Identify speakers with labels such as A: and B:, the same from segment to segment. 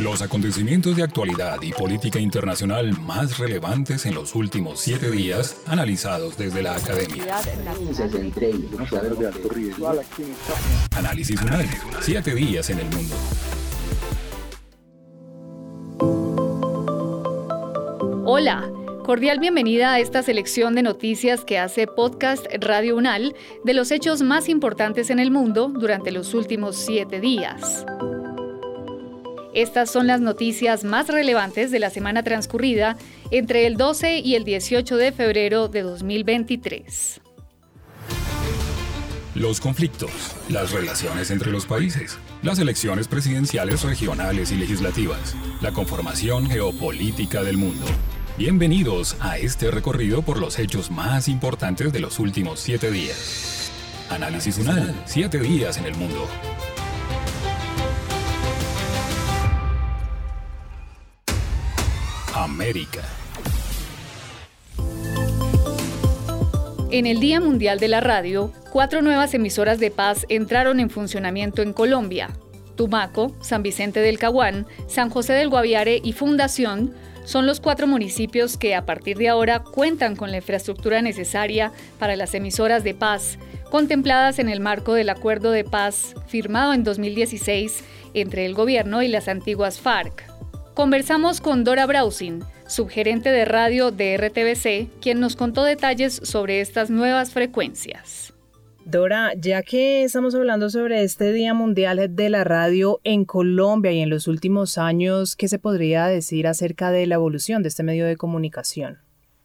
A: Los acontecimientos de actualidad y política internacional más relevantes en los últimos siete días, analizados desde la academia. Análisis Unal. Siete días en el mundo.
B: Hola. Cordial bienvenida a esta selección de noticias que hace Podcast Radio Unal de los hechos más importantes en el mundo durante los últimos siete días. Estas son las noticias más relevantes de la semana transcurrida entre el 12 y el 18 de febrero de 2023.
A: Los conflictos, las relaciones entre los países, las elecciones presidenciales regionales y legislativas, la conformación geopolítica del mundo. Bienvenidos a este recorrido por los hechos más importantes de los últimos siete días. Análisis UNAL, siete días en el mundo.
B: En el Día Mundial de la Radio, cuatro nuevas emisoras de paz entraron en funcionamiento en Colombia. Tumaco, San Vicente del Caguán, San José del Guaviare y Fundación son los cuatro municipios que a partir de ahora cuentan con la infraestructura necesaria para las emisoras de paz, contempladas en el marco del acuerdo de paz firmado en 2016 entre el gobierno y las antiguas FARC. Conversamos con Dora Browsing, subgerente de radio de RTBC, quien nos contó detalles sobre estas nuevas frecuencias.
C: Dora, ya que estamos hablando sobre este Día Mundial de la Radio en Colombia y en los últimos años, ¿qué se podría decir acerca de la evolución de este medio de comunicación?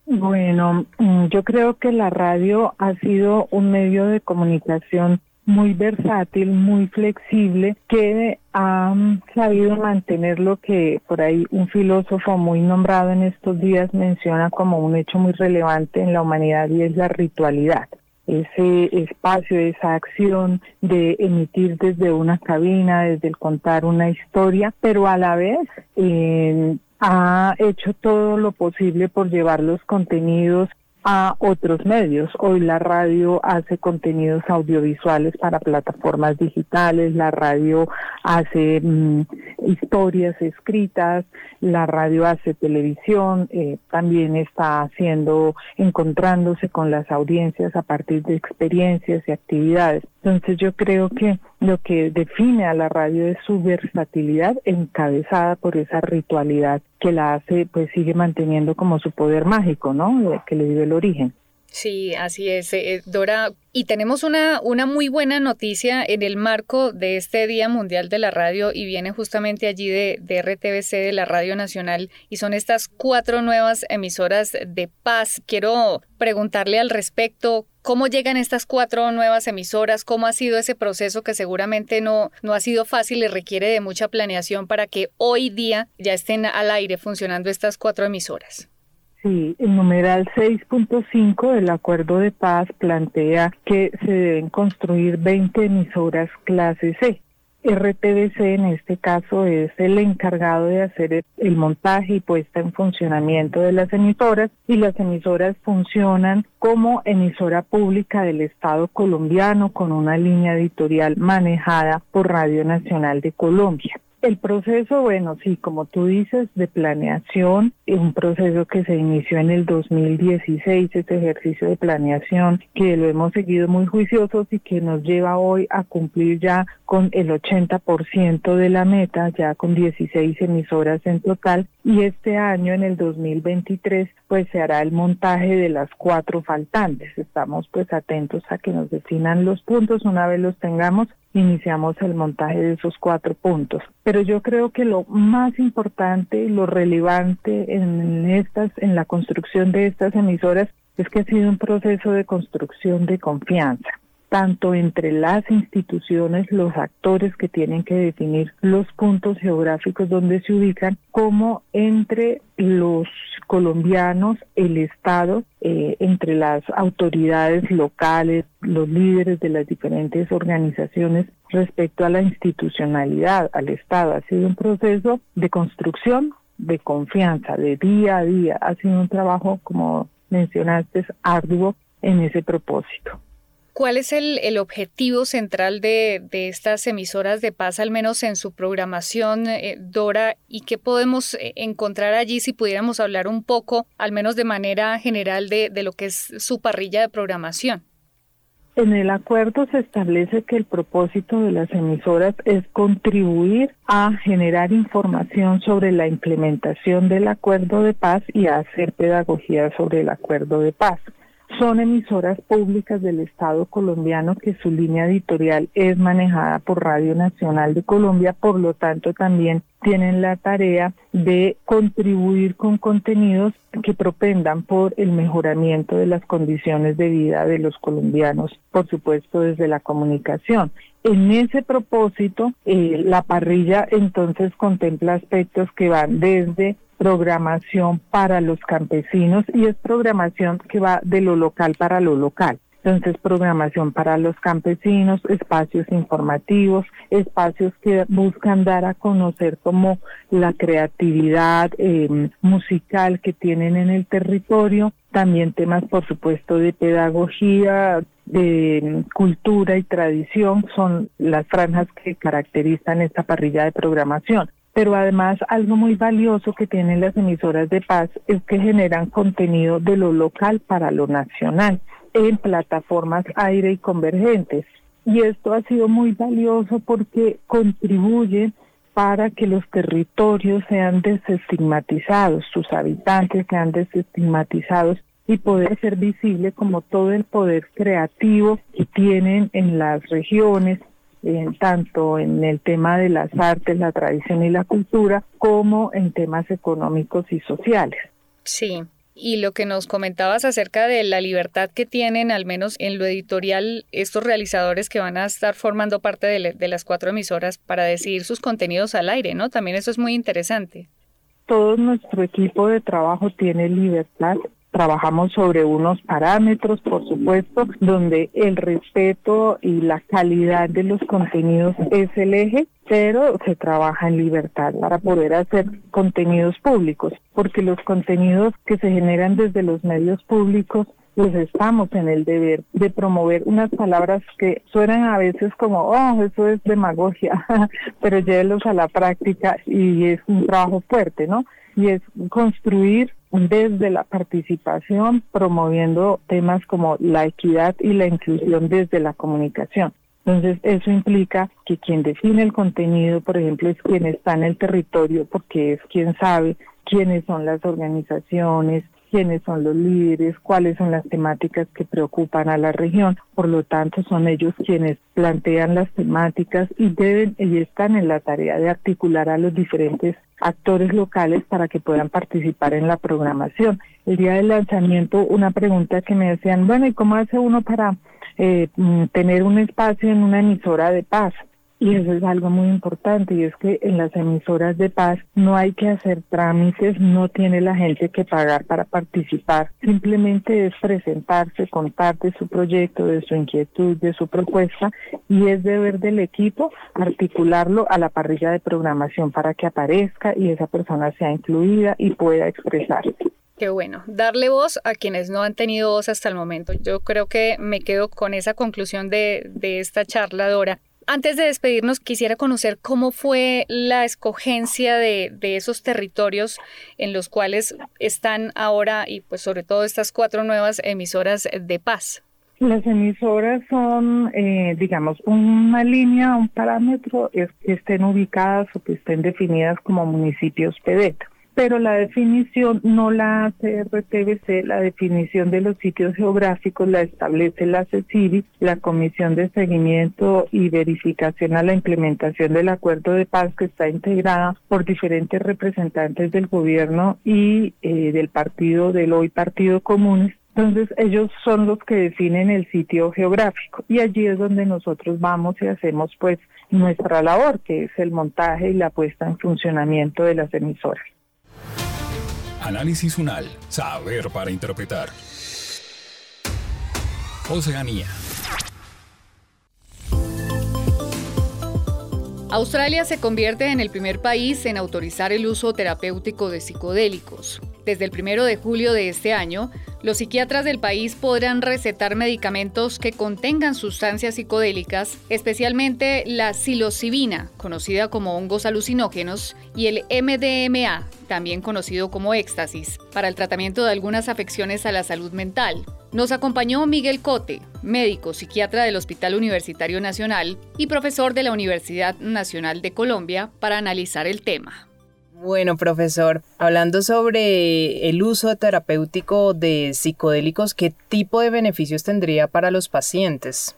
D: Bueno, mm, yo creo que la radio ha sido un medio de comunicación muy versátil, muy flexible, que ha sabido mantener lo que por ahí un filósofo muy nombrado en estos días menciona como un hecho muy relevante en la humanidad y es la ritualidad. Ese espacio, esa acción de emitir desde una cabina, desde el contar una historia, pero a la vez eh, ha hecho todo lo posible por llevar los contenidos a otros medios. Hoy la radio hace contenidos audiovisuales para plataformas digitales, la radio hace mm, historias escritas, la radio hace televisión, eh, también está haciendo, encontrándose con las audiencias a partir de experiencias y actividades. Entonces yo creo que lo que define a la radio es su versatilidad encabezada por esa ritualidad que la hace, pues sigue manteniendo como su poder mágico, ¿no? Que le dio el origen.
B: Sí, así es, eh, Dora. Y tenemos una, una muy buena noticia en el marco de este Día Mundial de la Radio y viene justamente allí de, de RTBC, de la Radio Nacional, y son estas cuatro nuevas emisoras de paz. Quiero preguntarle al respecto, ¿Cómo llegan estas cuatro nuevas emisoras? ¿Cómo ha sido ese proceso que seguramente no, no ha sido fácil y requiere de mucha planeación para que hoy día ya estén al aire funcionando estas cuatro emisoras?
D: Sí, el numeral 6.5 del acuerdo de paz plantea que se deben construir 20 emisoras clase C. RTBC en este caso es el encargado de hacer el montaje y puesta en funcionamiento de las emisoras y las emisoras funcionan como emisora pública del Estado colombiano con una línea editorial manejada por Radio Nacional de Colombia. El proceso, bueno, sí, como tú dices, de planeación, un proceso que se inició en el 2016, este ejercicio de planeación, que lo hemos seguido muy juiciosos y que nos lleva hoy a cumplir ya con el 80% de la meta, ya con 16 emisoras en total, y este año, en el 2023, pues se hará el montaje de las cuatro faltantes. Estamos pues atentos a que nos definan los puntos, una vez los tengamos, iniciamos el montaje de esos cuatro puntos. Pero yo creo que lo más importante, lo relevante en estas, en la construcción de estas emisoras, es que ha sido un proceso de construcción de confianza. Tanto entre las instituciones, los actores que tienen que definir los puntos geográficos donde se ubican, como entre los colombianos, el Estado, eh, entre las autoridades locales, los líderes de las diferentes organizaciones respecto a la institucionalidad, al Estado. Ha sido un proceso de construcción, de confianza, de día a día. Ha sido un trabajo, como mencionaste, arduo en ese propósito.
B: ¿Cuál es el, objetivo central de, estas emisoras de paz, al menos en su programación, eh, Dora? ¿Y qué podemos eh, encontrar allí si pudiéramos hablar un poco, al menos de manera general, de, de lo que es su parrilla de programación?
D: En el acuerdo se establece que el propósito de las emisoras es contribuir a generar información sobre la implementación del acuerdo de paz y a hacer pedagogía sobre el acuerdo de paz. Son emisoras públicas del Estado colombiano que su línea editorial es manejada por Radio Nacional de Colombia, por lo tanto también tienen la tarea de contribuir con contenidos que propendan por el mejoramiento de las condiciones de vida de los colombianos, por supuesto desde la comunicación. En ese propósito, eh, la parrilla entonces contempla aspectos que van desde programación para los campesinos y es programación que va de lo local para lo local. Entonces, programación para los campesinos, espacios informativos, espacios que buscan dar a conocer como la creatividad em, musical que tienen en el territorio, también temas, por supuesto, de pedagogía, de em, cultura y tradición son las franjas que caracterizan esta parrilla de programación pero además algo muy valioso que tienen las emisoras de paz es que generan contenido de lo local para lo nacional en plataformas aire y convergentes. Y esto ha sido muy valioso porque contribuye para que los territorios sean desestigmatizados, sus habitantes sean desestigmatizados y poder ser visible como todo el poder creativo que tienen en las regiones tanto en el tema de las artes, la tradición y la cultura, como en temas económicos y sociales.
B: Sí. Y lo que nos comentabas acerca de la libertad que tienen, al menos en lo editorial, estos realizadores que van a estar formando parte de, de las cuatro emisoras para decidir sus contenidos al aire, ¿no? También eso es muy interesante.
D: Todo nuestro equipo de trabajo tiene libertad Trabajamos sobre unos parámetros, por supuesto, donde el respeto y la calidad de los contenidos es el eje, pero se trabaja en libertad para poder hacer contenidos públicos, porque los contenidos que se generan desde los medios públicos pues estamos en el deber de promover unas palabras que suenan a veces como, oh, eso es demagogia, pero llévelos a la práctica y es un trabajo fuerte, ¿no? Y es construir desde la participación, promoviendo temas como la equidad y la inclusión desde la comunicación. Entonces, eso implica que quien define el contenido, por ejemplo, es quien está en el territorio, porque es quien sabe quiénes son las organizaciones, quiénes son los líderes, cuáles son las temáticas que preocupan a la región. Por lo tanto, son ellos quienes plantean las temáticas y deben y están en la tarea de articular a los diferentes actores locales para que puedan participar en la programación. El día del lanzamiento, una pregunta que me decían, bueno, ¿y cómo hace uno para eh, mm, tener un espacio en una emisora de paz? Y eso es algo muy importante y es que en las emisoras de paz no hay que hacer trámites, no tiene la gente que pagar para participar, simplemente es presentarse, contar de su proyecto, de su inquietud, de su propuesta y es deber del equipo articularlo a la parrilla de programación para que aparezca y esa persona sea incluida y pueda expresarse.
B: Qué bueno, darle voz a quienes no han tenido voz hasta el momento. Yo creo que me quedo con esa conclusión de, de esta charla, Dora. Antes de despedirnos, quisiera conocer cómo fue la escogencia de, esos territorios en los cuales están ahora y pues sobre todo estas cuatro nuevas emisoras de paz.
D: Las emisoras son, eh, digamos, una línea, un parámetro, que estén ubicadas o que estén definidas como municipios PEDET pero la definición no la hace RTBC, la definición de los sitios geográficos la establece la CECIVI, la Comisión de Seguimiento y Verificación a la Implementación del Acuerdo de Paz, que está integrada por diferentes representantes del gobierno y eh, del partido, del hoy Partido Comunes, Entonces ellos son los que definen el sitio geográfico y allí es donde nosotros vamos y hacemos pues nuestra labor, que es el montaje y la puesta en funcionamiento de las emisoras.
A: Análisis UNAL, saber para interpretar. Oceanía.
B: Australia se convierte en el primer país en autorizar el uso terapéutico de psicodélicos. Desde el 1 de julio de este año, los psiquiatras del país podrán recetar medicamentos que contengan sustancias psicodélicas, especialmente la psilocibina, conocida como hongos alucinógenos, y el MDMA, también conocido como éxtasis, para el tratamiento de algunas afecciones a la salud mental. Nos acompañó Miguel Cote, médico psiquiatra del Hospital Universitario Nacional y profesor de la Universidad Nacional de Colombia, para analizar el tema.
C: Bueno, profesor, hablando sobre el uso terapéutico de psicodélicos, ¿qué tipo de beneficios tendría para los pacientes?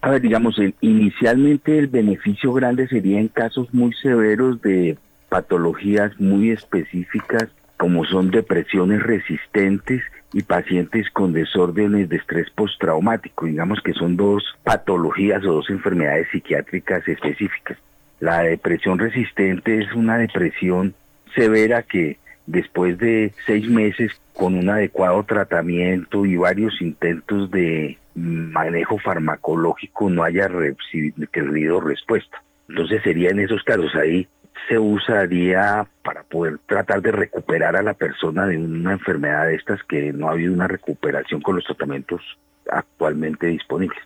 E: A ver, digamos, inicialmente el beneficio grande sería en casos muy severos de patologías muy específicas, como son depresiones resistentes y pacientes con desórdenes de estrés postraumático, digamos que son dos patologías o dos enfermedades psiquiátricas específicas. La depresión resistente es una depresión severa que después de seis meses con un adecuado tratamiento y varios intentos de manejo farmacológico no haya recibido respuesta. Entonces sería en esos casos ahí se usaría para poder tratar de recuperar a la persona de una enfermedad de estas que no ha habido una recuperación con los tratamientos actualmente disponibles.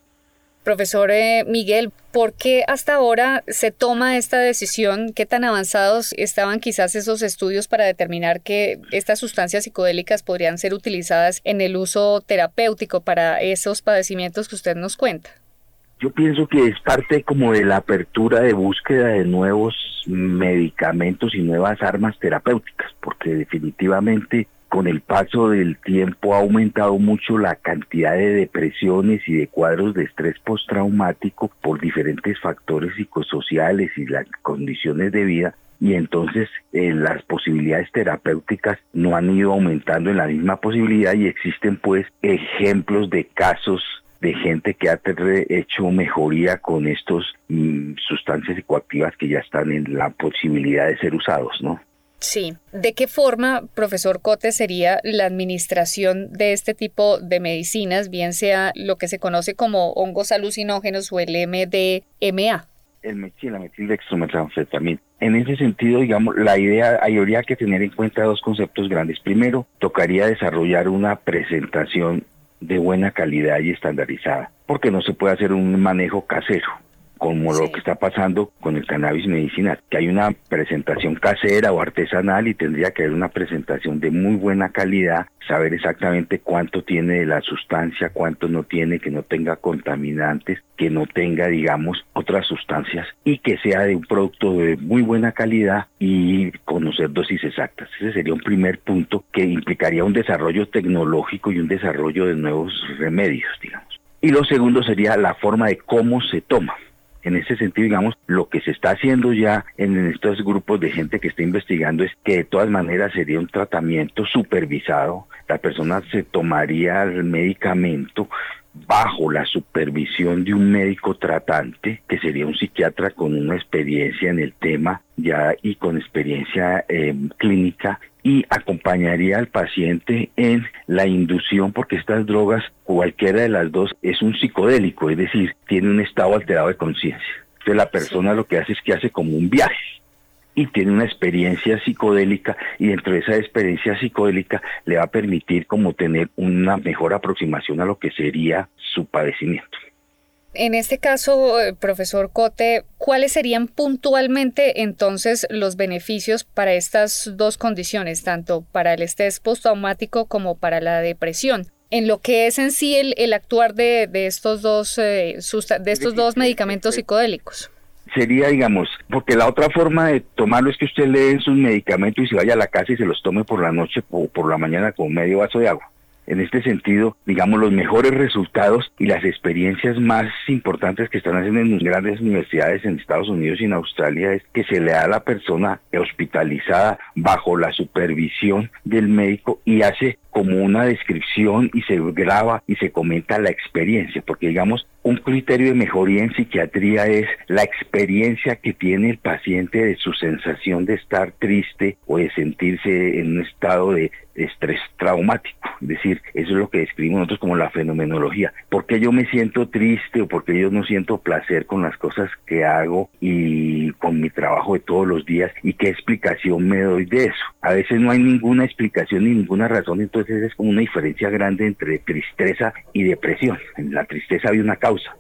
B: Profesor eh, Miguel, ¿por qué hasta ahora se toma esta decisión? ¿Qué tan avanzados estaban quizás esos estudios para determinar que estas sustancias psicodélicas podrían ser utilizadas en el uso terapéutico para esos padecimientos que usted nos cuenta?
E: Yo pienso que es parte como de la apertura de búsqueda de nuevos medicamentos y nuevas armas terapéuticas, porque definitivamente con el paso del tiempo ha aumentado mucho la cantidad de depresiones y de cuadros de estrés postraumático por diferentes factores psicosociales y las condiciones de vida y entonces eh, las posibilidades terapéuticas no han ido aumentando en la misma posibilidad y existen pues ejemplos de casos de gente que ha hecho mejoría con estos mm, sustancias psicoactivas que ya están en la posibilidad de ser usados, ¿no?
B: Sí. ¿De qué forma, profesor Cote, sería la administración de este tipo de medicinas, bien sea lo que se conoce como hongos alucinógenos o el MDMA?
E: El sí, la metildextrometanfetamina. En ese sentido, digamos, la idea, habría que tener en cuenta dos conceptos grandes. Primero, tocaría desarrollar una presentación de buena calidad y estandarizada, porque no se puede hacer un manejo casero como lo que está pasando con el cannabis medicinal, que hay una presentación casera o artesanal y tendría que haber una presentación de muy buena calidad, saber exactamente cuánto tiene de la sustancia, cuánto no tiene, que no tenga contaminantes, que no tenga, digamos, otras sustancias y que sea de un producto de muy buena calidad y conocer dosis exactas. Ese sería un primer punto que implicaría un desarrollo tecnológico y un desarrollo de nuevos remedios, digamos. Y lo segundo sería la forma de cómo se toma en ese sentido, digamos, lo que se está haciendo ya en estos grupos de gente que está investigando es que de todas maneras sería un tratamiento supervisado. La persona se tomaría el medicamento bajo la supervisión de un médico tratante, que sería un psiquiatra con una experiencia en el tema ya y con experiencia eh, clínica y acompañaría al paciente en la inducción porque estas drogas, cualquiera de las dos, es un psicodélico, es decir, tiene un estado alterado de conciencia. Entonces la persona lo que hace es que hace como un viaje y tiene una experiencia psicodélica y dentro de esa experiencia psicodélica le va a permitir como tener una mejor aproximación a lo que sería su padecimiento.
B: En este caso, eh, profesor Cote, ¿cuáles serían puntualmente entonces los beneficios para estas dos condiciones, tanto para el estrés postraumático como para la depresión? En lo que es en sí el, actuar de, estos dos, eh, de estos dos medicamentos psicodélicos
E: sería, digamos, porque la otra forma de tomarlo es que usted lee sus medicamentos y se vaya a la casa y se los tome por la noche o por la mañana con medio vaso de agua en este sentido, digamos, los mejores resultados y las experiencias más importantes que están haciendo en grandes universidades en Estados Unidos y en Australia es que se le da a la persona hospitalizada bajo la supervisión del médico y hace como una descripción y se graba y se comenta la experiencia, porque digamos, un criterio de mejoría en psiquiatría es la experiencia que tiene el paciente de su sensación de estar triste o de sentirse en un estado de estrés traumático. Es decir, eso es lo que describimos nosotros como la fenomenología. ¿Por qué yo me siento triste o por qué yo no siento placer con las cosas que hago y con mi trabajo de todos los días? ¿Y qué explicación me doy de eso? A veces no hay ninguna explicación ni ninguna razón, entonces es como una diferencia grande entre tristeza y depresión. En la tristeza hay una causa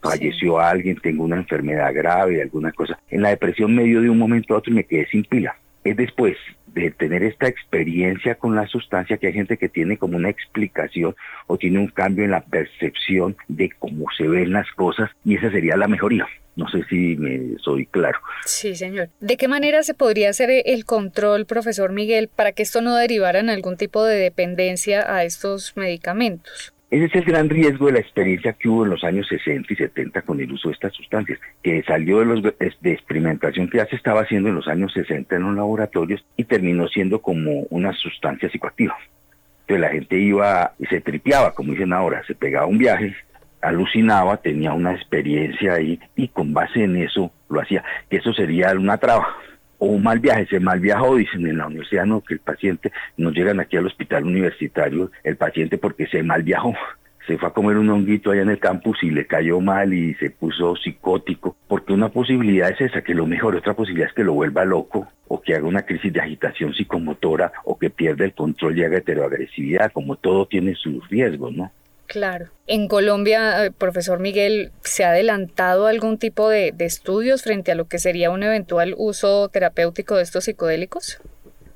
E: falleció alguien, tengo una enfermedad grave, alguna cosa. En la depresión medio de un momento a otro me quedé sin pila. Es después de tener esta experiencia con la sustancia que hay gente que tiene como una explicación o tiene un cambio en la percepción de cómo se ven las cosas y esa sería la mejoría. No sé si me soy claro.
B: Sí, señor. ¿De qué manera se podría hacer el control, profesor Miguel, para que esto no derivara en algún tipo de dependencia a estos medicamentos?
E: Ese es el gran riesgo de la experiencia que hubo en los años 60 y 70 con el uso de estas sustancias, que salió de los de experimentación que ya se estaba haciendo en los años 60 en los laboratorios y terminó siendo como una sustancia psicoactiva. Entonces la gente iba y se tripeaba, como dicen ahora, se pegaba un viaje, alucinaba, tenía una experiencia ahí y con base en eso lo hacía, que eso sería una traba o un mal viaje, se mal viajó, dicen en la universidad, no, que el paciente, nos llegan aquí al hospital universitario, el paciente porque se mal viajó, se fue a comer un honguito allá en el campus y le cayó mal y se puso psicótico, porque una posibilidad es esa, que lo mejor, otra posibilidad es que lo vuelva loco o que haga una crisis de agitación psicomotora o que pierda el control y haga heteroagresividad, como todo tiene sus riesgos, ¿no?
B: Claro. En Colombia, eh, profesor Miguel, ¿se ha adelantado algún tipo de, de, estudios frente a lo que sería un eventual uso terapéutico de estos psicodélicos?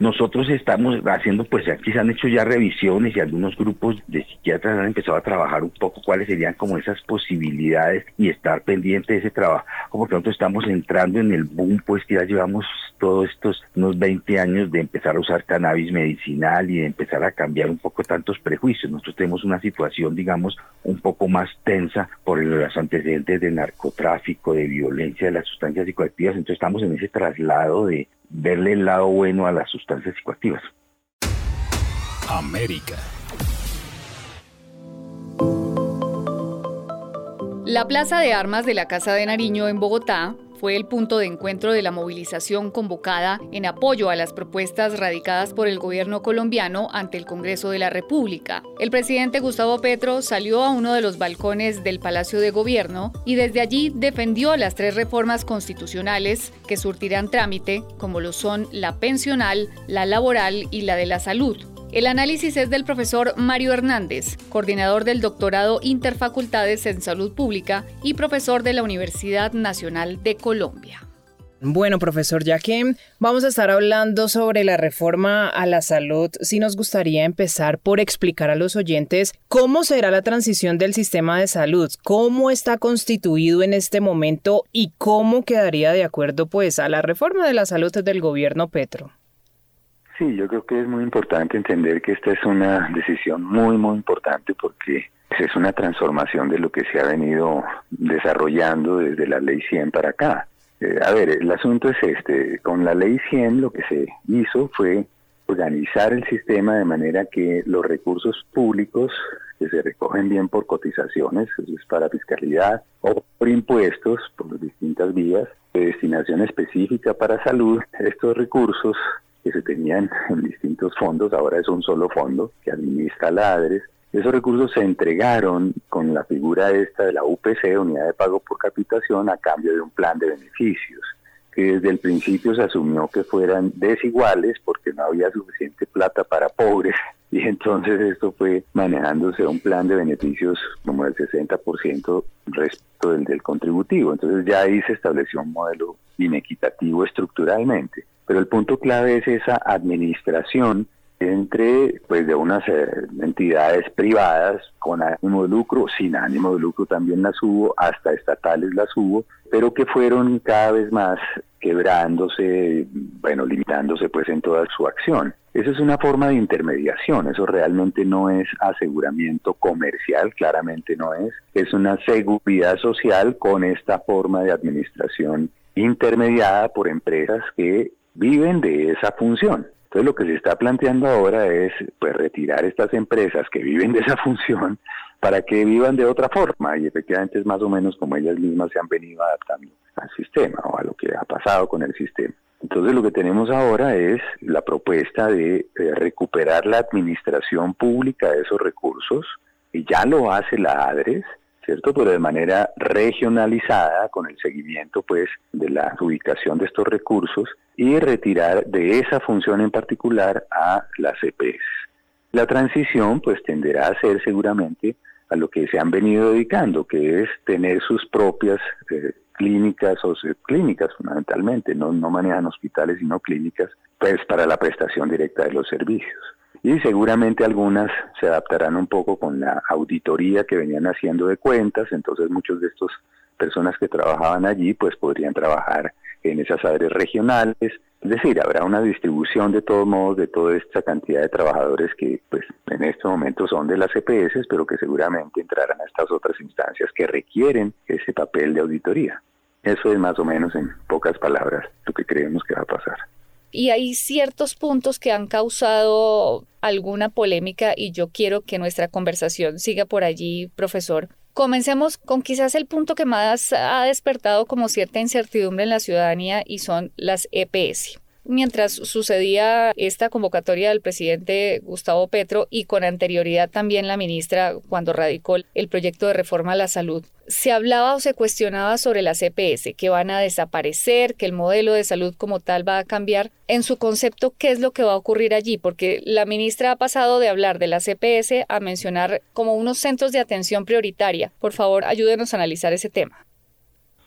E: Nosotros estamos haciendo, pues aquí se han hecho ya revisiones y algunos grupos de psiquiatras han empezado a trabajar un poco cuáles serían como esas posibilidades y estar pendiente de ese trabajo. Como nosotros estamos entrando en el boom, pues que ya llevamos todos estos unos 20 años de empezar a usar cannabis medicinal y de empezar a cambiar un poco tantos prejuicios. Nosotros tenemos una situación, digamos, un poco más tensa por los antecedentes de narcotráfico, de violencia, de las sustancias psicoactivas. Entonces estamos en ese traslado de, verle el lado bueno a las sustancias psicoactivas.
A: América.
B: La Plaza de Armas de la Casa de Nariño en Bogotá fue el punto de encuentro de la movilización convocada en apoyo a las propuestas radicadas por el gobierno colombiano ante el Congreso de la República. El presidente Gustavo Petro salió a uno de los balcones del Palacio de Gobierno y desde allí defendió las tres reformas constitucionales que surtirán trámite, como lo son la pensional, la laboral y la de la salud. El análisis es del profesor Mario Hernández, coordinador del doctorado Interfacultades en Salud Pública y profesor de la Universidad Nacional de Colombia.
C: Bueno, profesor, ya vamos a estar hablando sobre la reforma a la salud, sí nos gustaría empezar por explicar a los oyentes cómo será la transición del sistema de salud, cómo está constituido en este momento y cómo quedaría de acuerdo pues a la reforma de la salud del gobierno Petro.
F: Sí, yo creo que es muy importante entender que esta es una decisión muy, muy importante porque es una transformación de lo que se ha venido desarrollando desde la ley 100 para acá. Eh, a ver, el asunto es este, con la ley 100 lo que se hizo fue organizar el sistema de manera que los recursos públicos que se recogen bien por cotizaciones, es para fiscalidad, o por impuestos, por distintas vías, de destinación específica para salud, estos recursos que se tenían en distintos fondos, ahora es un solo fondo que administra la ADRES. Esos recursos se entregaron con la figura esta de la UPC, Unidad de Pago por Capitación, a cambio de un plan de beneficios, que desde el principio se asumió que fueran desiguales porque no había suficiente plata para pobres y entonces esto fue manejándose un plan de beneficios como el 60% respecto del, del contributivo. Entonces ya ahí se estableció un modelo inequitativo estructuralmente. Pero el punto clave es esa administración entre pues de unas eh, entidades privadas con ánimo de lucro, sin ánimo de lucro también las hubo, hasta estatales las hubo, pero que fueron cada vez más quebrándose, bueno, limitándose pues en toda su acción. Esa es una forma de intermediación, eso realmente no es aseguramiento comercial, claramente no es, es una seguridad social con esta forma de administración intermediada por empresas que viven de esa función. Entonces lo que se está planteando ahora es pues retirar estas empresas que viven de esa función para que vivan de otra forma y efectivamente es más o menos como ellas mismas se han venido adaptando al sistema o a lo que ha pasado con el sistema. Entonces lo que tenemos ahora es la propuesta de eh, recuperar la administración pública de esos recursos y ya lo hace la ADRES, ¿cierto? Pero de manera regionalizada con el seguimiento pues de la ubicación de estos recursos y retirar de esa función en particular a las EPS. La transición pues tenderá a ser seguramente a lo que se han venido dedicando, que es tener sus propias eh, clínicas o clínicas fundamentalmente, no, no manejan hospitales sino clínicas, pues para la prestación directa de los servicios. Y seguramente algunas se adaptarán un poco con la auditoría que venían haciendo de cuentas, entonces muchos de estos personas que trabajaban allí pues podrían trabajar en esas áreas regionales, es decir, habrá una distribución de todos modos de toda esta cantidad de trabajadores que pues en este momento son de las EPS, pero que seguramente entrarán a estas otras instancias que requieren ese papel de auditoría. Eso es más o menos en pocas palabras lo que creemos que va a pasar.
B: Y hay ciertos puntos que han causado alguna polémica y yo quiero que nuestra conversación siga por allí, profesor. Comencemos con quizás el punto que más ha despertado como cierta incertidumbre en la ciudadanía y son las EPS mientras sucedía esta convocatoria del presidente Gustavo Petro y con anterioridad también la ministra cuando radicó el proyecto de reforma a la salud, se hablaba o se cuestionaba sobre las EPS, que van a desaparecer, que el modelo de salud como tal va a cambiar. En su concepto, ¿qué es lo que va a ocurrir allí? Porque la ministra ha pasado de hablar de las EPS a mencionar como unos centros de atención prioritaria. Por favor, ayúdenos a analizar ese tema.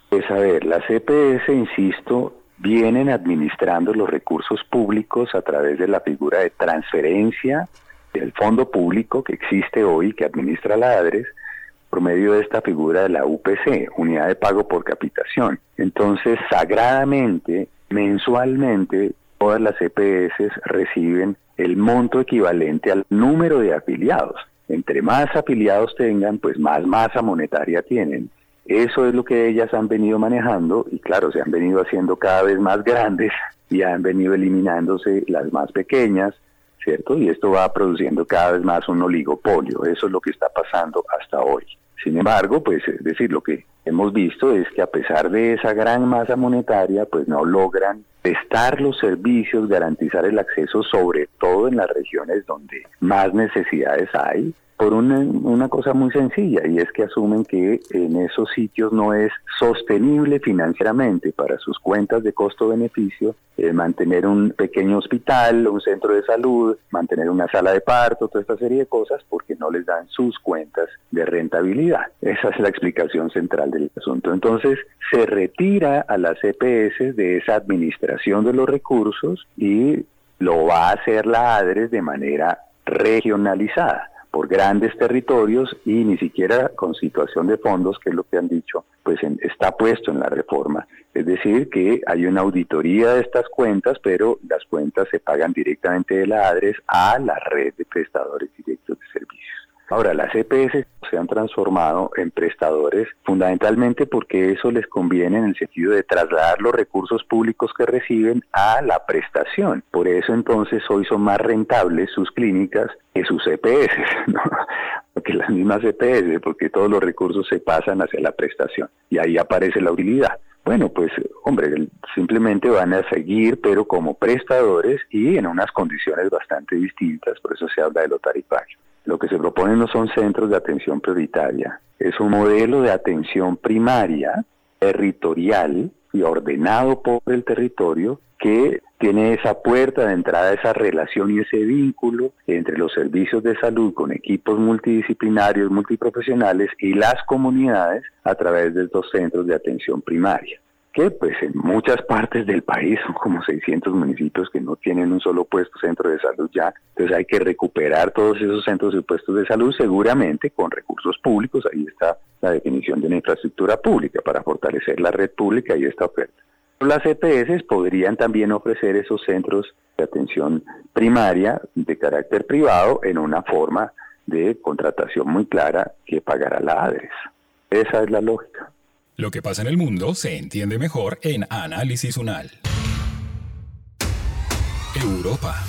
F: Pues a ver, las EPS, insisto, vienen administrando los recursos públicos a través de la figura de transferencia del fondo público que existe hoy, que administra la ADRES, por medio de esta figura de la UPC, Unidad de Pago por Capitación. Entonces, sagradamente, mensualmente, todas las EPS reciben el monto equivalente al número de afiliados. Entre más afiliados tengan, pues más masa monetaria tienen. Eso es lo que ellas han venido manejando y claro, se han venido haciendo cada vez más grandes y han venido eliminándose las más pequeñas, ¿cierto? Y esto va produciendo cada vez más un oligopolio. Eso es lo que está pasando hasta hoy. Sin embargo, pues es decir, lo que hemos visto es que a pesar de esa gran masa monetaria, pues no logran prestar los servicios, garantizar el acceso, sobre todo en las regiones donde más necesidades hay, por una, una, cosa muy sencilla y es que asumen que en esos sitios no es sostenible financieramente para sus cuentas de costo-beneficio eh, mantener un pequeño hospital, un centro de salud, mantener una sala de parto, toda esta serie de cosas porque no les dan sus cuentas de rentabilidad. Esa es la explicación central del asunto. Entonces se retira a las EPS de esa administración de los recursos y lo va a hacer la ADRES de manera regionalizada por grandes territorios y ni siquiera con situación de fondos, que es lo que han dicho, pues está puesto en la reforma. Es decir, que hay una auditoría de estas cuentas, pero las cuentas se pagan directamente de la ADRES a la red de prestadores directos de servicios. Ahora, las EPS se han transformado en prestadores fundamentalmente porque eso les conviene en el sentido de trasladar los recursos públicos que reciben a la prestación. Por eso entonces hoy son más rentables sus clínicas que sus EPS, ¿no? que las mismas EPS, porque todos los recursos se pasan hacia la prestación y ahí aparece la utilidad. Bueno, pues hombre, simplemente van a seguir, pero como prestadores y en unas condiciones bastante distintas, por eso se habla de lo tarifario. Lo que se propone no son centros de atención prioritaria, es un modelo de atención primaria, territorial y ordenado por el territorio que tiene esa puerta de entrada, esa relación y ese vínculo entre los servicios de salud con equipos multidisciplinarios, multiprofesionales y las comunidades a través de estos centros de atención primaria que pues en muchas partes del país son como 600 municipios que no tienen un solo puesto centro de salud ya, entonces hay que recuperar todos esos centros y puestos de salud seguramente con recursos públicos, ahí está la definición de una infraestructura pública para fortalecer la red pública y esta oferta. Las EPS podrían también ofrecer esos centros de atención primaria de carácter privado en una forma de contratación muy clara que pagará la ADRES. Esa es la lógica.
A: Lo que pasa en el mundo se entiende mejor en Análisis Unal. Europa.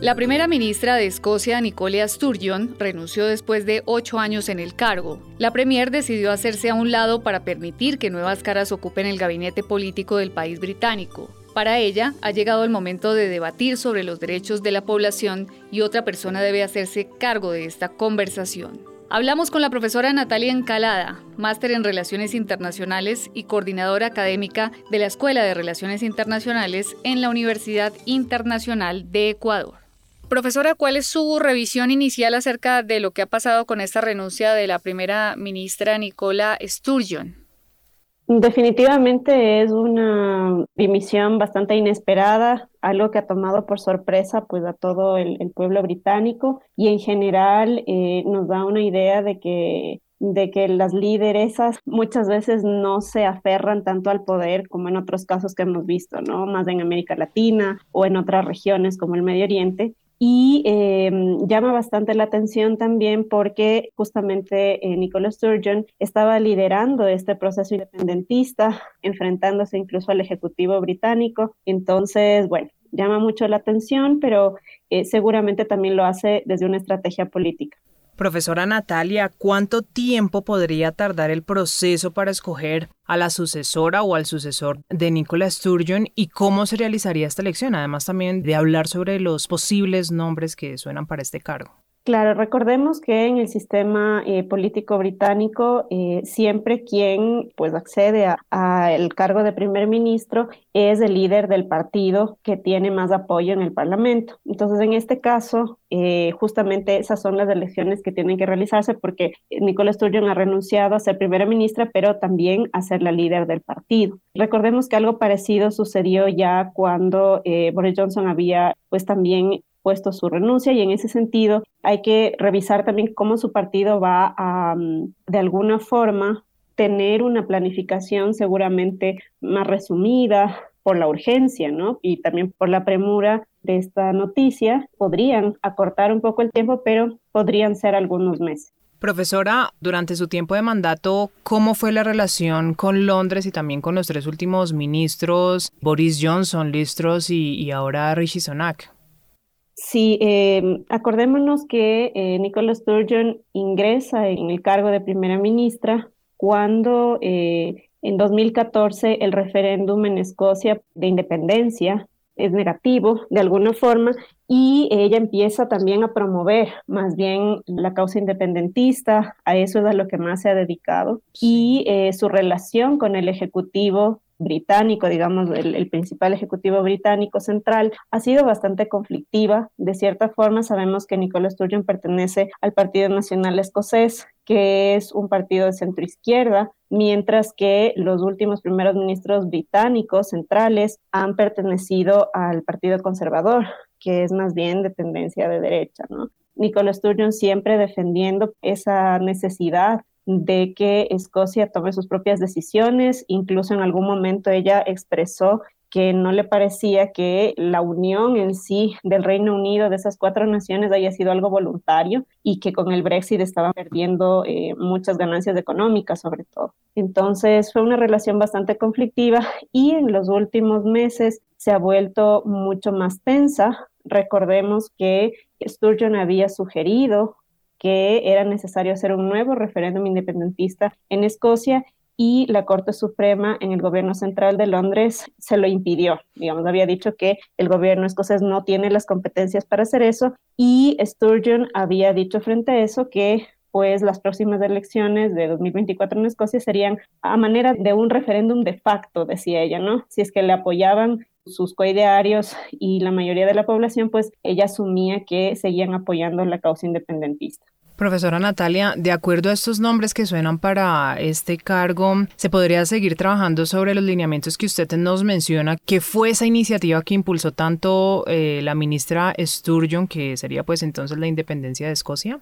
B: La primera ministra de Escocia, Nicola Sturgeon, renunció después de ocho años en el cargo. La premier decidió hacerse a un lado para permitir que nuevas caras ocupen el gabinete político del país británico. Para ella, ha llegado el momento de debatir sobre los derechos de la población y otra persona debe hacerse cargo de esta conversación. Hablamos con la profesora Natalia Encalada, máster en Relaciones Internacionales y coordinadora académica de la Escuela de Relaciones Internacionales en la Universidad Internacional de Ecuador. Profesora, ¿cuál es su revisión inicial acerca de lo que ha pasado con esta renuncia de la primera ministra Nicola Sturgeon?
G: Definitivamente es una dimisión bastante inesperada, algo que ha tomado por sorpresa pues a todo el, pueblo británico y en general eh, nos da una idea de que de que las lideresas muchas veces no se aferran tanto al poder como en otros casos que hemos visto, ¿no? Más en América Latina o en otras regiones como el Medio Oriente, y em, llama bastante la atención también porque justamente eh, Nicola Sturgeon estaba liderando este proceso independentista, enfrentándose incluso al Ejecutivo británico. Entonces, bueno, llama mucho la atención, pero eh, seguramente también lo hace desde una estrategia política.
C: Profesora Natalia, ¿cuánto tiempo podría tardar el proceso para escoger a la sucesora o al sucesor de Nicola Sturgeon y cómo se realizaría esta elección? Además también de hablar sobre los posibles nombres que suenan para este cargo.
G: Claro, recordemos que en el sistema eh, político británico eh, siempre quien pues accede al cargo de primer ministro es el líder del partido que tiene más apoyo en el Parlamento. Entonces, en este caso, eh, justamente esas son las elecciones que tienen que realizarse porque Nicola Sturgeon ha renunciado a ser primera ministra, pero también a ser la líder del partido. Recordemos que algo parecido sucedió ya cuando Boris Johnson había pues también puesto su renuncia y en ese sentido hay que revisar también cómo su partido va a, mm, de alguna forma, tener una planificación seguramente más resumida por la urgencia, ¿no? Y también por la premura de esta noticia, podrían acortar un poco el tiempo, pero podrían ser algunos meses.
C: Profesora, durante su tiempo de mandato, ¿cómo fue la relación con Londres y también con los tres últimos ministros, Boris Johnson, Liz Truss y, y ahora Rishi Sunak?
G: Sí, em, acordémonos que eh, Nicola Sturgeon ingresa en el cargo de primera ministra cuando eh, en 2014 el referéndum en Escocia de independencia es negativo de alguna forma y ella empieza también a promover más bien la causa independentista, a eso es a lo que más se ha dedicado y eh, su relación con el Ejecutivo británico, digamos, el, principal ejecutivo británico central, ha sido bastante conflictiva. De cierta forma, sabemos que Nicola Sturgeon pertenece al Partido Nacional Escocés, que es un partido de centro izquierda, mientras que los últimos primeros ministros británicos centrales han pertenecido al Partido Conservador, que es más bien de tendencia de derecha, ¿no? Nicola Sturgeon siempre defendiendo esa necesidad de que Escocia tome sus propias decisiones. Incluso en algún momento ella expresó que no le parecía que la unión en sí del Reino Unido, de esas cuatro naciones, haya sido algo voluntario y que con el Brexit estaban perdiendo eh, muchas ganancias económicas sobre todo. Entonces fue una relación bastante conflictiva y en los últimos meses se ha vuelto mucho más tensa. Recordemos que Sturgeon había sugerido que era necesario hacer un nuevo referéndum independentista en Escocia y la Corte Suprema en el gobierno central de Londres se lo impidió. Digamos, había dicho que el gobierno escocés no tiene las competencias para hacer eso y Sturgeon había dicho frente a eso que pues las próximas elecciones de 2024 en Escocia serían a manera de un referéndum de facto, decía ella, ¿no? Si es que le apoyaban sus coidearios y la mayoría de la población, pues ella asumía que seguían apoyando la causa independentista.
C: Profesora Natalia, de acuerdo a estos nombres que suenan para este cargo, ¿se podría seguir trabajando sobre los lineamientos que usted nos menciona? ¿Qué fue esa iniciativa que impulsó tanto eh, la ministra Sturgeon, que sería pues entonces la independencia de Escocia?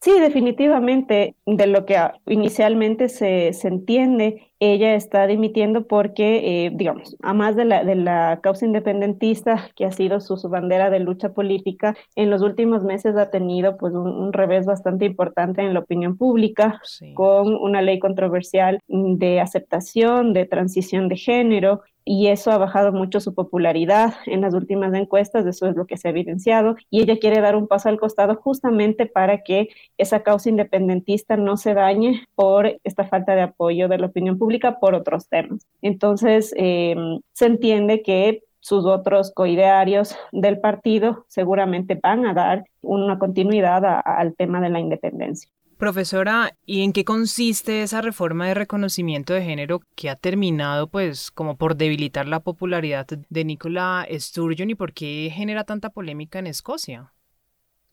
G: Sí, definitivamente, de lo que inicialmente se, se entiende ella está dimitiendo porque, eh, digamos, a más de la, de la causa independentista, que ha sido su, su, bandera de lucha política, en los últimos meses ha tenido pues un, revés bastante importante en la opinión pública, con una ley controversial de aceptación, de transición de género, y eso ha bajado mucho su popularidad en las últimas encuestas, eso es lo que se ha evidenciado, y ella quiere dar un paso al costado justamente para que esa causa independentista no se dañe por esta falta de apoyo de la opinión pública por otros temas. Entonces, eh, se entiende que sus otros coidearios del partido seguramente van a dar una continuidad al tema de la independencia.
C: Profesora, ¿y en qué consiste esa reforma de reconocimiento de género que ha terminado pues como por debilitar la popularidad de Nicola Sturgeon y por qué genera tanta polémica en Escocia?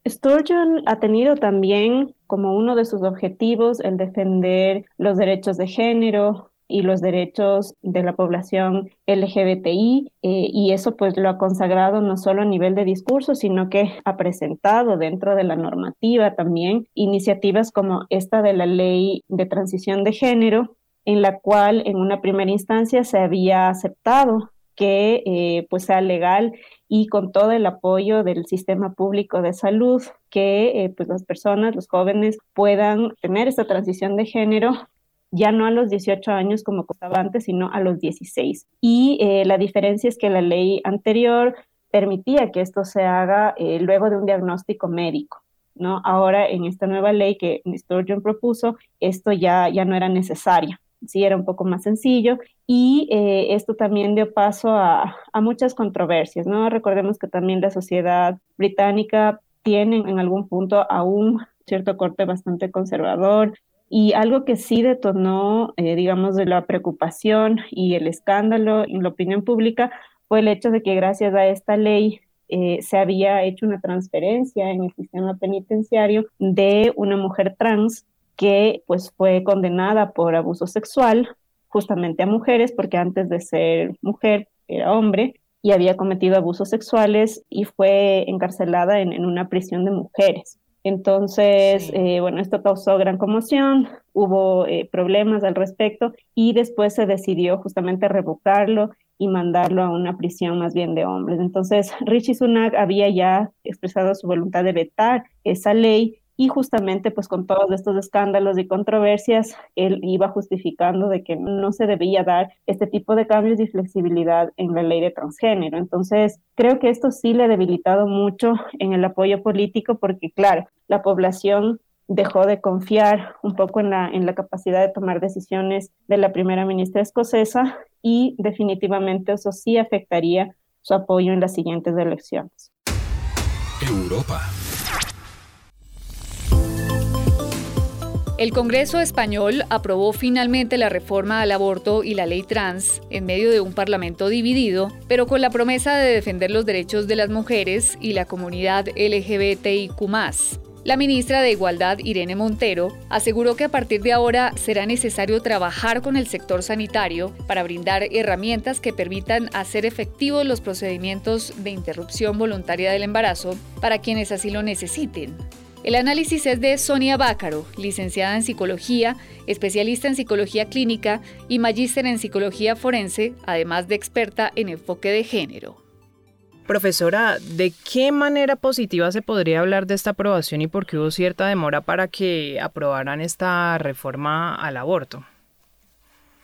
G: Sturgeon ha tenido también como uno de sus objetivos el defender los derechos de género, y los derechos de la población LGBTI eh, y eso pues lo ha consagrado no solo a nivel de discurso, sino que ha presentado dentro de la normativa también iniciativas como esta de la ley de transición de género, en la cual en una primera instancia se había aceptado que eh, pues sea legal y con todo el apoyo del sistema público de salud que eh, pues las personas, los jóvenes puedan tener esta transición de género ya no a los 18 años como costaba antes, sino a los 16. Y eh, la diferencia es que la ley anterior permitía que esto se haga eh, luego de un diagnóstico médico. ¿no? Ahora, en esta nueva ley que Sturgeon propuso, esto ya, ya no era necesario. Sí, era un poco más sencillo y eh, esto también dio paso a, a, muchas controversias, ¿no? Recordemos que también la sociedad británica tiene en algún punto aún cierto corte bastante conservador, y algo que sí detonó, eh, digamos, de la preocupación y el escándalo en la opinión pública fue el hecho de que gracias a esta ley eh, se había hecho una transferencia en el sistema penitenciario de una mujer trans que pues fue condenada por abuso sexual justamente a mujeres porque antes de ser mujer era hombre y había cometido abusos sexuales y fue encarcelada en una prisión de mujeres. Entonces, eh, bueno, esto causó gran conmoción, hubo eh, problemas al respecto y después se decidió justamente revocarlo y mandarlo a una prisión más bien de hombres. Entonces, Richie Sunak había ya expresado su voluntad de vetar esa ley y justamente pues con todos estos escándalos y controversias, él iba justificando de que no se debía dar este tipo de cambios y flexibilidad en la ley de transgénero. Entonces, creo que esto sí le ha debilitado mucho en el apoyo político porque, claro, la población dejó de confiar un poco en la, en la capacidad de tomar decisiones de la primera ministra escocesa y definitivamente eso sí afectaría su apoyo en las siguientes elecciones.
A: Europa.
B: El Congreso español aprobó finalmente la reforma al aborto y la ley trans en medio de un parlamento dividido, pero con la promesa de defender los derechos de las mujeres y la comunidad LGBTIQ. La ministra de Igualdad, Irene Montero, aseguró que a partir de ahora será necesario trabajar con el sector sanitario para brindar herramientas que permitan hacer efectivos los procedimientos de interrupción voluntaria del embarazo para quienes así lo necesiten. El análisis es de Sonia Bácaro, licenciada en psicología, especialista en psicología clínica y magíster en psicología forense, además de experta en enfoque de género.
C: Profesora, ¿de qué manera positiva se podría hablar de esta aprobación y por qué hubo cierta demora para que aprobaran esta reforma al aborto?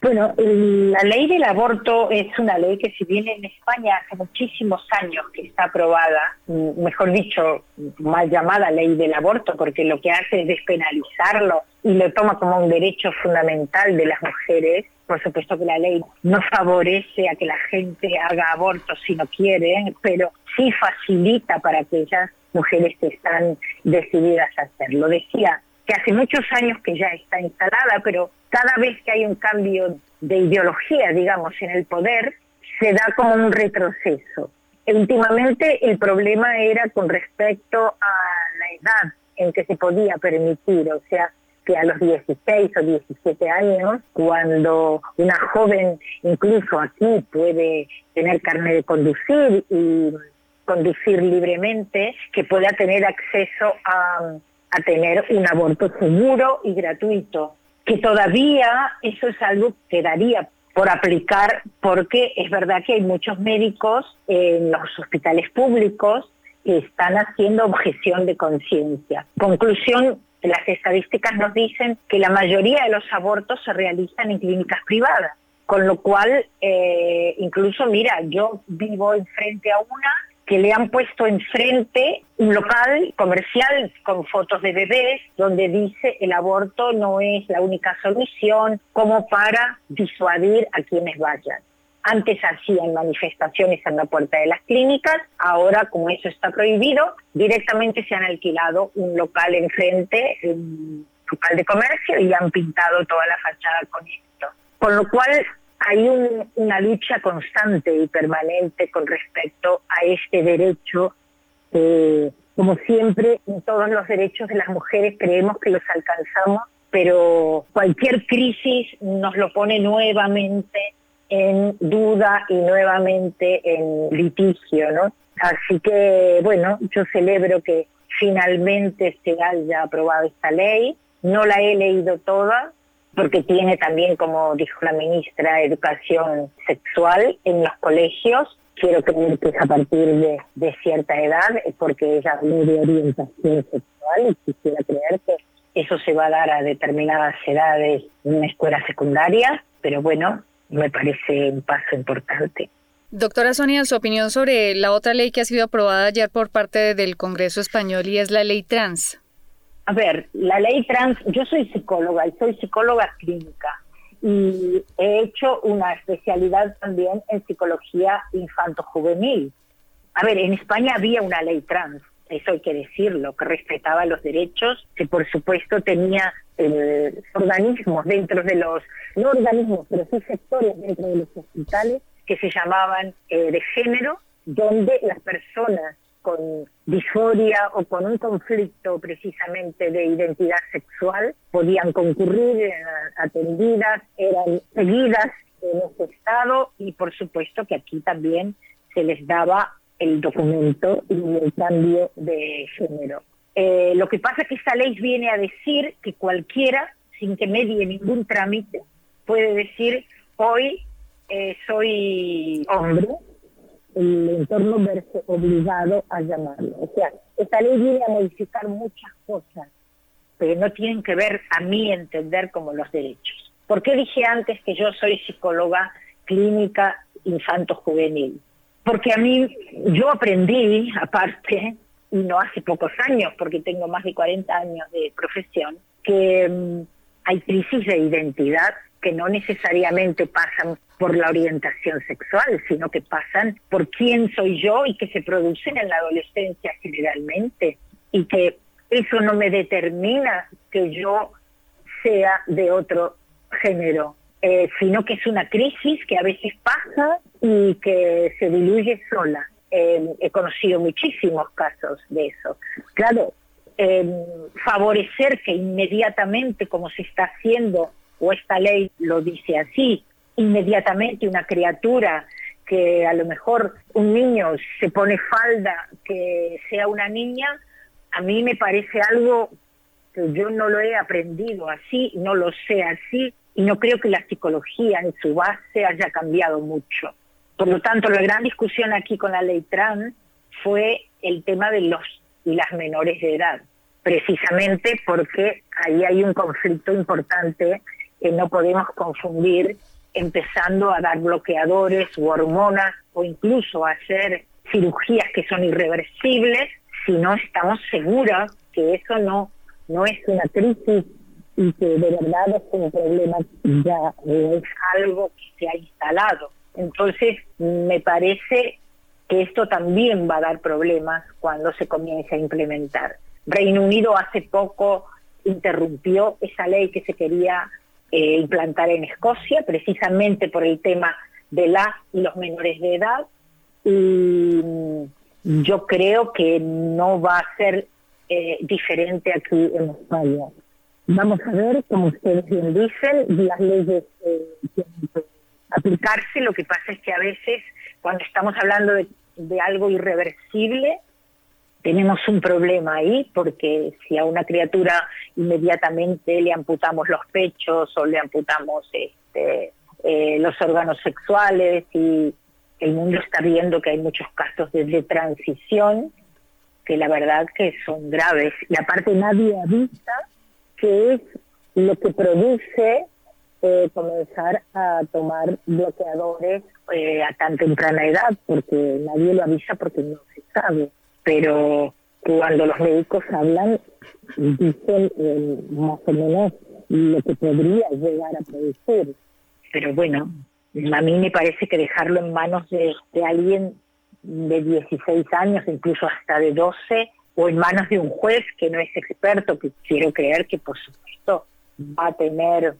H: Bueno, la ley del aborto es una ley que si bien en España hace muchísimos años que está aprobada, mm, mejor dicho, mal llamada ley del aborto, porque lo que hace es despenalizarlo y lo toma como un derecho fundamental de las mujeres, por supuesto que la ley no favorece a que la gente haga aborto si no quiere, pero sí facilita para aquellas mujeres que están decididas a hacerlo. Decía que hace muchos años que ya está instalada, pero cada vez que hay un cambio de ideología, digamos, en el poder, se da como un retroceso. Últimamente el problema era con respecto a la edad en que se podía permitir, o sea, que a los 16 o 17 años, cuando una joven incluso aquí puede tener carne de conducir y conducir libremente, que pueda tener acceso a a tener un aborto seguro y gratuito. que todavía eso es algo que daría por aplicar porque es verdad que hay muchos médicos en los hospitales públicos que están haciendo objeción de conciencia. Conclusión, las estadísticas nos dicen que la mayoría de los abortos se realizan en clínicas privadas, con lo cual, eh, incluso, mira, yo vivo enfrente a una que le han puesto enfrente un local comercial con fotos de bebés donde dice el aborto no es la única solución como para disuadir a quienes vayan. Antes hacían manifestaciones en la puerta de las clínicas, ahora como eso está prohibido, directamente se han alquilado un local enfrente, un local de comercio y han pintado toda la fachada con esto. Con lo cual hay una lucha constante y permanente con respecto a este derecho. como siempre, todos los derechos de las mujeres creemos que los alcanzamos, pero cualquier crisis nos lo pone nuevamente en duda y nuevamente en litigio, ¿no? Así que, bueno, yo celebro que finalmente se haya aprobado esta ley. No la he leído toda, porque tiene también, como dijo la ministra, educación sexual en los colegios. Quiero creer que es a partir de, cierta edad, porque ella habló de orientación sexual y quisiera creer que eso se va a dar a determinadas edades en una escuela secundaria, pero bueno, me parece un paso importante.
B: Doctora Sonia, su opinión sobre la otra ley que ha sido aprobada ayer por parte del Congreso español y es la ley trans.
H: A ver, la ley trans, yo soy psicóloga y soy psicóloga clínica y he hecho una especialidad también en psicología infanto-juvenil. A ver, en España había una ley trans, eso hay que decirlo, que respetaba los derechos, que por supuesto tenía eh, organismos dentro de los, no organismos, pero sí sectores dentro de los hospitales que se llamaban eh, de género, donde las personas con disforia o con un conflicto precisamente de identidad sexual podían concurrir, eran atendidas, eran seguidas en ese estado y por supuesto que aquí también se les daba el documento y el cambio de género. Eh, lo que pasa es que esta ley viene a decir que cualquiera, sin que medie ningún trámite, puede decir hoy eh, soy hombre el entorno verse obligado a llamarlo. O sea, esta ley viene a modificar muchas cosas, pero no tienen que ver a mí entender como los derechos. ¿Por qué dije antes que yo soy psicóloga clínica infanto-juvenil? Porque a mí, yo aprendí, aparte, y no hace pocos años, porque tengo más de 40 años de profesión, que mm, hay crisis de identidad que no necesariamente pasan por la orientación sexual, sino que pasan por quién soy yo y que se producen en la adolescencia generalmente y que eso no me determina que yo sea de otro género, eh, sino que es una crisis que a veces pasa y que se diluye sola. Eh, he conocido muchísimos casos de eso. Claro, eh, favorecer que inmediatamente, como se está haciendo o esta ley lo dice así, inmediatamente una criatura que a lo mejor un niño se pone falda, que sea una niña, a mí me parece algo que yo no lo he aprendido así, no lo sé así, y no creo que la psicología en su base haya cambiado mucho. Por lo tanto, la gran discusión aquí con la ley trans fue el tema de los y las menores de edad, precisamente porque ahí hay un conflicto importante que no podemos confundir empezando a dar bloqueadores o hormonas o incluso a hacer cirugías que son irreversibles si no estamos seguros que eso no, no es una crisis y que de verdad es un problema ya es algo que se ha instalado. Entonces, me parece que esto también va a dar problemas cuando se comience a implementar. Reino Unido hace poco interrumpió esa ley que se quería eh, implantar en Escocia, precisamente por el tema de las y los menores de edad. Y mm, yo creo que no va a ser eh, diferente aquí en España. Vamos a ver, como ustedes bien dicen, las leyes eh, tienen que aplicarse. Lo que pasa es que a veces, cuando estamos hablando de, de algo irreversible, tenemos un problema ahí porque si a una criatura inmediatamente le amputamos los pechos o le amputamos este, eh, los órganos sexuales y el mundo está viendo que hay muchos casos de, transición que la verdad que son graves. Y aparte nadie avisa que es lo que produce eh, comenzar a tomar bloqueadores eh, a tan temprana edad porque nadie lo avisa porque no se sabe pero cuando los médicos hablan, dicen eh, más o menos lo que podría llegar a producir. Pero bueno, a mí me parece que dejarlo en manos de, alguien de 16 años, incluso hasta de 12, o en manos de un juez que no es experto, que quiero creer que por supuesto va a tener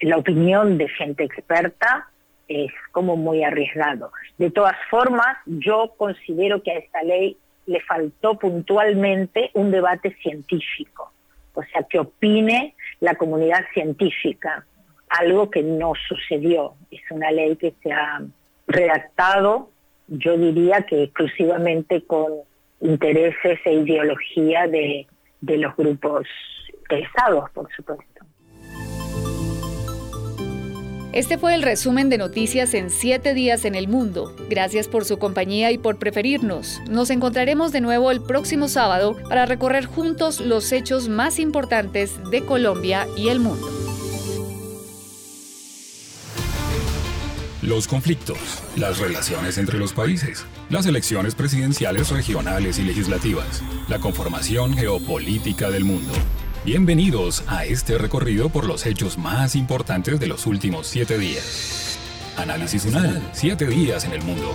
H: la opinión de gente experta, es como muy arriesgado. De todas formas, yo considero que a esta ley le faltó puntualmente un debate científico, o sea, que opine la comunidad científica, algo que no sucedió. Es una ley que se ha redactado, yo diría que exclusivamente con intereses e ideología de, de los grupos interesados, por supuesto.
B: Este fue el resumen de noticias en siete días en el mundo. Gracias por su compañía y por preferirnos. Nos encontraremos de nuevo el próximo sábado para recorrer juntos los hechos más importantes de Colombia y el mundo.
A: Los conflictos, las relaciones entre los países, las elecciones presidenciales regionales y legislativas, la conformación geopolítica del mundo. Bienvenidos a este recorrido por los hechos más importantes de los últimos siete días. Análisis UNAL, siete días en el mundo.